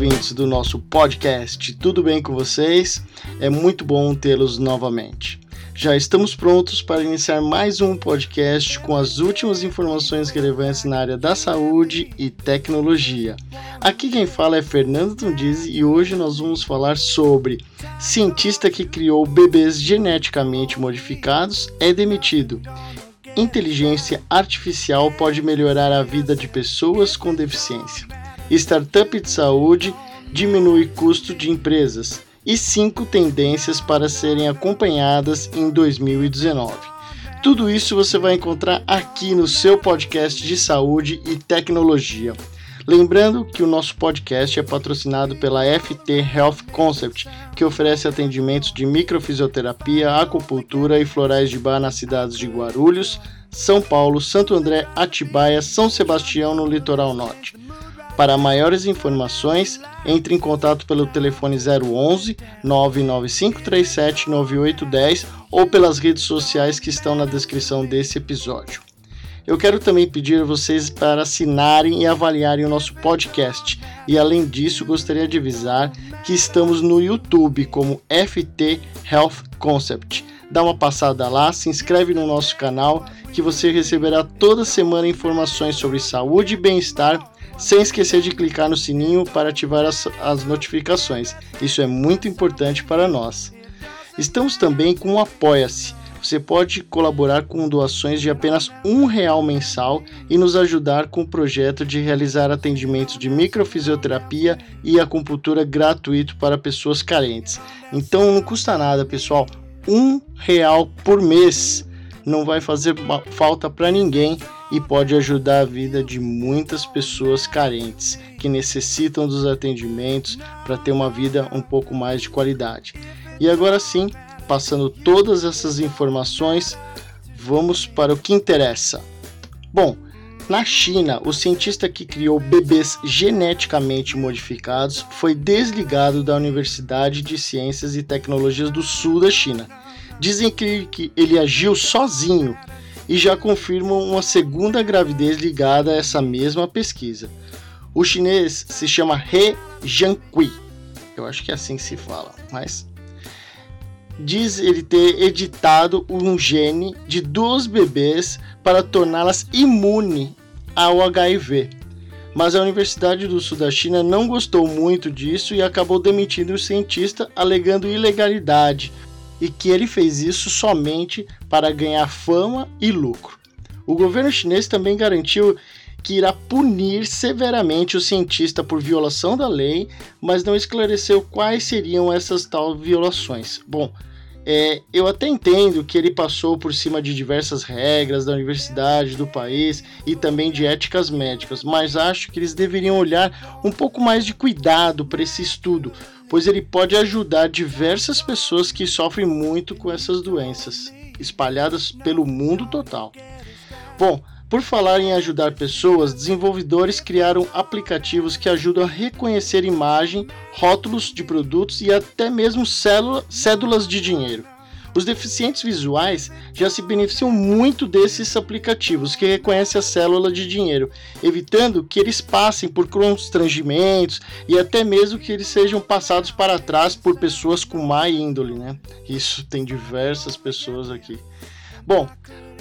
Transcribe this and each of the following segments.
ouvintes do nosso podcast, tudo bem com vocês? É muito bom tê-los novamente. Já estamos prontos para iniciar mais um podcast com as últimas informações relevantes na área da saúde e tecnologia. Aqui quem fala é Fernando Tundiz e hoje nós vamos falar sobre cientista que criou bebês geneticamente modificados é demitido. Inteligência artificial pode melhorar a vida de pessoas com deficiência. Startup de saúde diminui custo de empresas e cinco tendências para serem acompanhadas em 2019. Tudo isso você vai encontrar aqui no seu podcast de saúde e tecnologia. Lembrando que o nosso podcast é patrocinado pela FT Health Concept, que oferece atendimentos de microfisioterapia, acupuntura e florais de bar nas cidades de Guarulhos, São Paulo, Santo André, Atibaia, São Sebastião no litoral norte. Para maiores informações, entre em contato pelo telefone 011 99537 9810 ou pelas redes sociais que estão na descrição desse episódio. Eu quero também pedir a vocês para assinarem e avaliarem o nosso podcast. E além disso, gostaria de avisar que estamos no YouTube como FT Health Concept. Dá uma passada lá, se inscreve no nosso canal que você receberá toda semana informações sobre saúde e bem-estar sem esquecer de clicar no sininho para ativar as, as notificações. Isso é muito importante para nós. Estamos também com o Apoia-se. Você pode colaborar com doações de apenas um real mensal e nos ajudar com o projeto de realizar atendimentos de microfisioterapia e acupuntura gratuito para pessoas carentes. Então não custa nada, pessoal. Um real por mês não vai fazer falta para ninguém e pode ajudar a vida de muitas pessoas carentes que necessitam dos atendimentos para ter uma vida um pouco mais de qualidade. E agora sim, passando todas essas informações, vamos para o que interessa. Bom, na China, o cientista que criou bebês geneticamente modificados foi desligado da Universidade de Ciências e Tecnologias do Sul da China. Dizem que, ele agiu sozinho e já confirmam uma segunda gravidez ligada a essa mesma pesquisa. O chinês se chama He Jiankui. Eu acho que é assim que se fala, mas diz ele ter editado um gene de duas bebês para torná-las imune ao HIV. Mas a Universidade do Sul da China não gostou muito disso e acabou demitindo o cientista, alegando ilegalidade, e que ele fez isso somente para ganhar fama e lucro. O governo chinês também garantiu que irá punir severamente o cientista por violação da lei, mas não esclareceu quais seriam essas tal violações. Bom, é, eu até entendo que ele passou por cima de diversas regras da universidade, do país e também de éticas médicas, mas acho que eles deveriam olhar um pouco mais de cuidado para esse estudo, pois ele pode ajudar diversas pessoas que sofrem muito com essas doenças, espalhadas pelo mundo total. Bom, por falar em ajudar pessoas, desenvolvedores criaram aplicativos que ajudam a reconhecer imagem, rótulos de produtos e até mesmo cédulas de dinheiro. Os deficientes visuais já se beneficiam muito desses aplicativos que reconhecem a célula de dinheiro, evitando que eles passem por constrangimentos e até mesmo que eles sejam passados para trás por pessoas com má índole, né? Isso tem diversas pessoas aqui. Bom,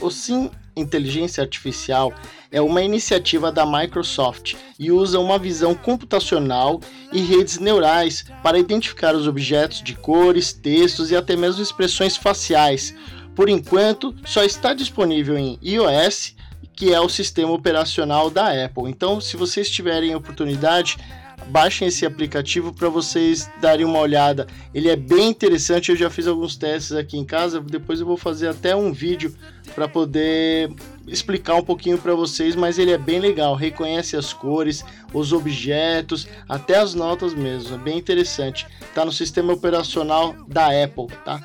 o Sim Inteligência Artificial é uma iniciativa da Microsoft e usa uma visão computacional e redes neurais para identificar os objetos de cores, textos e até mesmo expressões faciais. Por enquanto, só está disponível em iOS, que é o sistema operacional da Apple. Então, se vocês tiverem oportunidade, baixem esse aplicativo para vocês darem uma olhada. Ele é bem interessante, eu já fiz alguns testes aqui em casa, depois eu vou fazer até um vídeo para poder explicar um pouquinho para vocês, mas ele é bem legal, reconhece as cores, os objetos, até as notas mesmo, é bem interessante. Tá no sistema operacional da Apple, tá?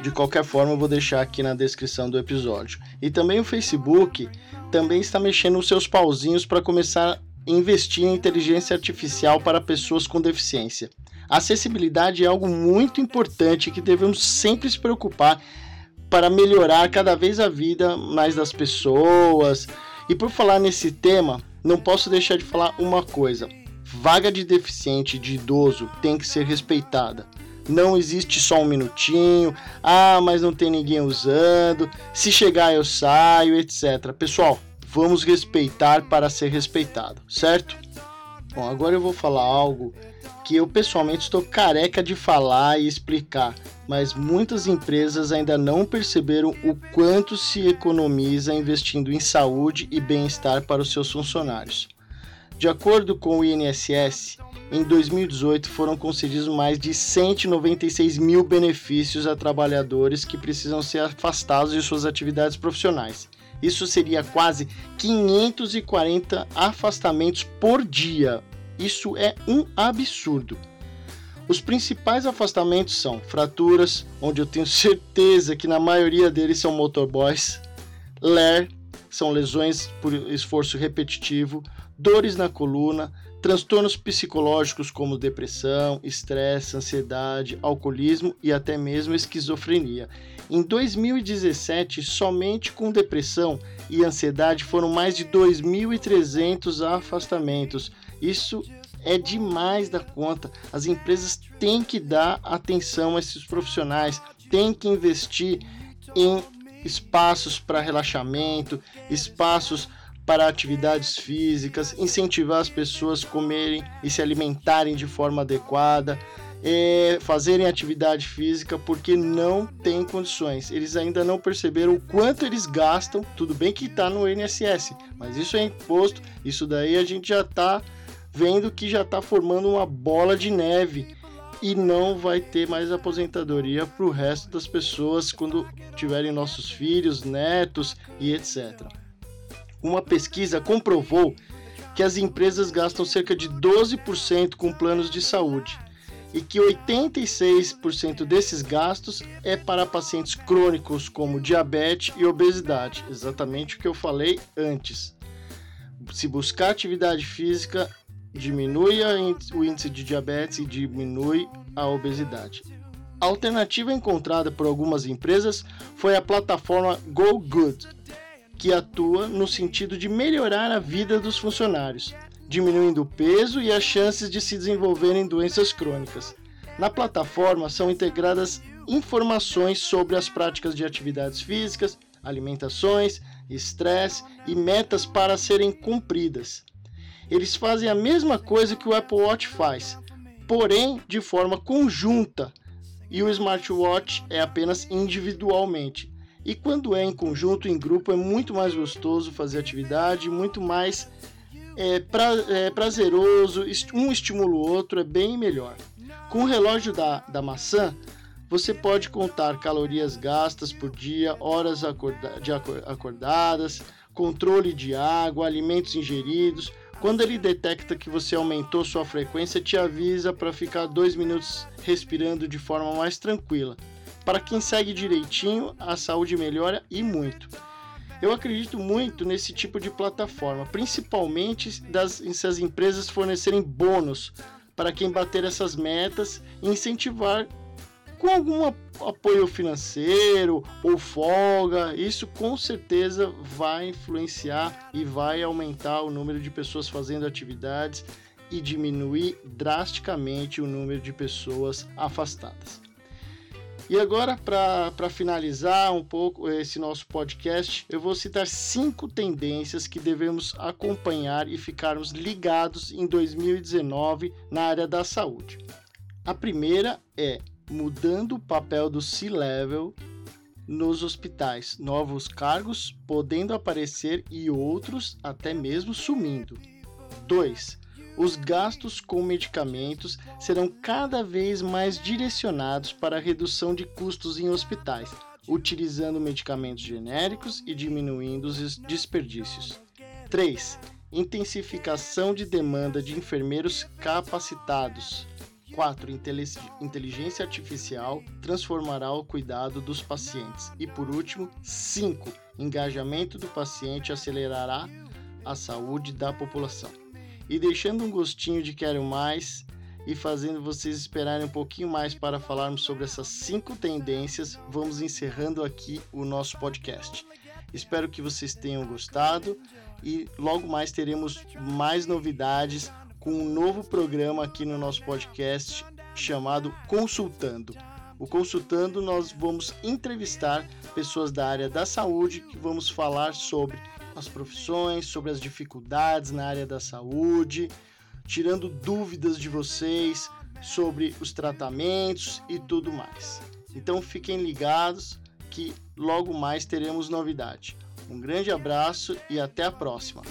De qualquer forma, eu vou deixar aqui na descrição do episódio. E também o Facebook também está mexendo os seus pauzinhos para começar investir em inteligência artificial para pessoas com deficiência. A acessibilidade é algo muito importante que devemos sempre se preocupar para melhorar cada vez a vida mais das pessoas. E por falar nesse tema, não posso deixar de falar uma coisa. Vaga de deficiente de idoso tem que ser respeitada. Não existe só um minutinho, ah, mas não tem ninguém usando, se chegar eu saio, etc. Pessoal, vamos respeitar para ser respeitado, certo? Bom, agora eu vou falar algo que eu pessoalmente estou careca de falar e explicar, mas muitas empresas ainda não perceberam o quanto se economiza investindo em saúde e bem-estar para os seus funcionários. De acordo com o INSS, em 2018 foram concedidos mais de 196 mil benefícios a trabalhadores que precisam ser afastados de suas atividades profissionais. Isso seria quase 540 afastamentos por dia, isso é um absurdo. Os principais afastamentos são fraturas, onde eu tenho certeza que na maioria deles são motorboys, LER, são lesões por esforço repetitivo, dores na coluna, transtornos psicológicos como depressão, estresse, ansiedade, alcoolismo e até mesmo esquizofrenia. Em 2017, somente com depressão e ansiedade foram mais de 2.300 afastamentos. Isso é demais da conta. As empresas têm que dar atenção a esses profissionais, têm que investir em espaços para relaxamento, espaços para atividades físicas, incentivar as pessoas a comerem e se alimentarem de forma adequada, é, fazerem atividade física porque não tem condições. Eles ainda não perceberam o quanto eles gastam. Tudo bem que está no INSS, mas isso é imposto. Isso daí a gente já está vendo que já está formando uma bola de neve e não vai ter mais aposentadoria para o resto das pessoas quando tiverem nossos filhos, netos e etc uma pesquisa comprovou que as empresas gastam cerca de 12% com planos de saúde e que 86% desses gastos é para pacientes crônicos como diabetes e obesidade, exatamente o que eu falei antes. Se buscar atividade física, diminui o índice de diabetes e diminui a obesidade. A alternativa encontrada por algumas empresas foi a plataforma Go Good, que atua no sentido de melhorar a vida dos funcionários, diminuindo o peso e as chances de se desenvolverem doenças crônicas. Na plataforma são integradas informações sobre as práticas de atividades físicas, alimentações, estresse e metas para serem cumpridas. Eles fazem a mesma coisa que o Apple Watch faz, porém de forma conjunta, e o smartwatch é apenas individualmente. E quando é em conjunto, em grupo, é muito mais gostoso fazer atividade, muito mais é, pra, é, prazeroso, um estimula o outro, é bem melhor. Com o relógio da, da maçã, você pode contar calorias gastas por dia, horas acorda de acordadas, controle de água, alimentos ingeridos. Quando ele detecta que você aumentou sua frequência, te avisa para ficar dois minutos respirando de forma mais tranquila. Para quem segue direitinho, a saúde melhora e muito. Eu acredito muito nesse tipo de plataforma, principalmente das, se as empresas fornecerem bônus para quem bater essas metas e incentivar com algum apoio financeiro ou folga. Isso com certeza vai influenciar e vai aumentar o número de pessoas fazendo atividades e diminuir drasticamente o número de pessoas afastadas. E agora, para finalizar um pouco esse nosso podcast, eu vou citar cinco tendências que devemos acompanhar e ficarmos ligados em 2019 na área da saúde. A primeira é mudando o papel do C-Level nos hospitais, novos cargos podendo aparecer e outros até mesmo sumindo. 2 os gastos com medicamentos serão cada vez mais direcionados para a redução de custos em hospitais, utilizando medicamentos genéricos e diminuindo os desperdícios. 3. Intensificação de demanda de enfermeiros capacitados. 4. Inteligência artificial transformará o cuidado dos pacientes. E por último, 5. Engajamento do paciente acelerará a saúde da população e deixando um gostinho de quero mais e fazendo vocês esperarem um pouquinho mais para falarmos sobre essas cinco tendências, vamos encerrando aqui o nosso podcast. Espero que vocês tenham gostado e logo mais teremos mais novidades com um novo programa aqui no nosso podcast chamado Consultando. O Consultando nós vamos entrevistar pessoas da área da saúde que vamos falar sobre as profissões, sobre as dificuldades na área da saúde, tirando dúvidas de vocês sobre os tratamentos e tudo mais. Então fiquem ligados que logo mais teremos novidade. Um grande abraço e até a próxima.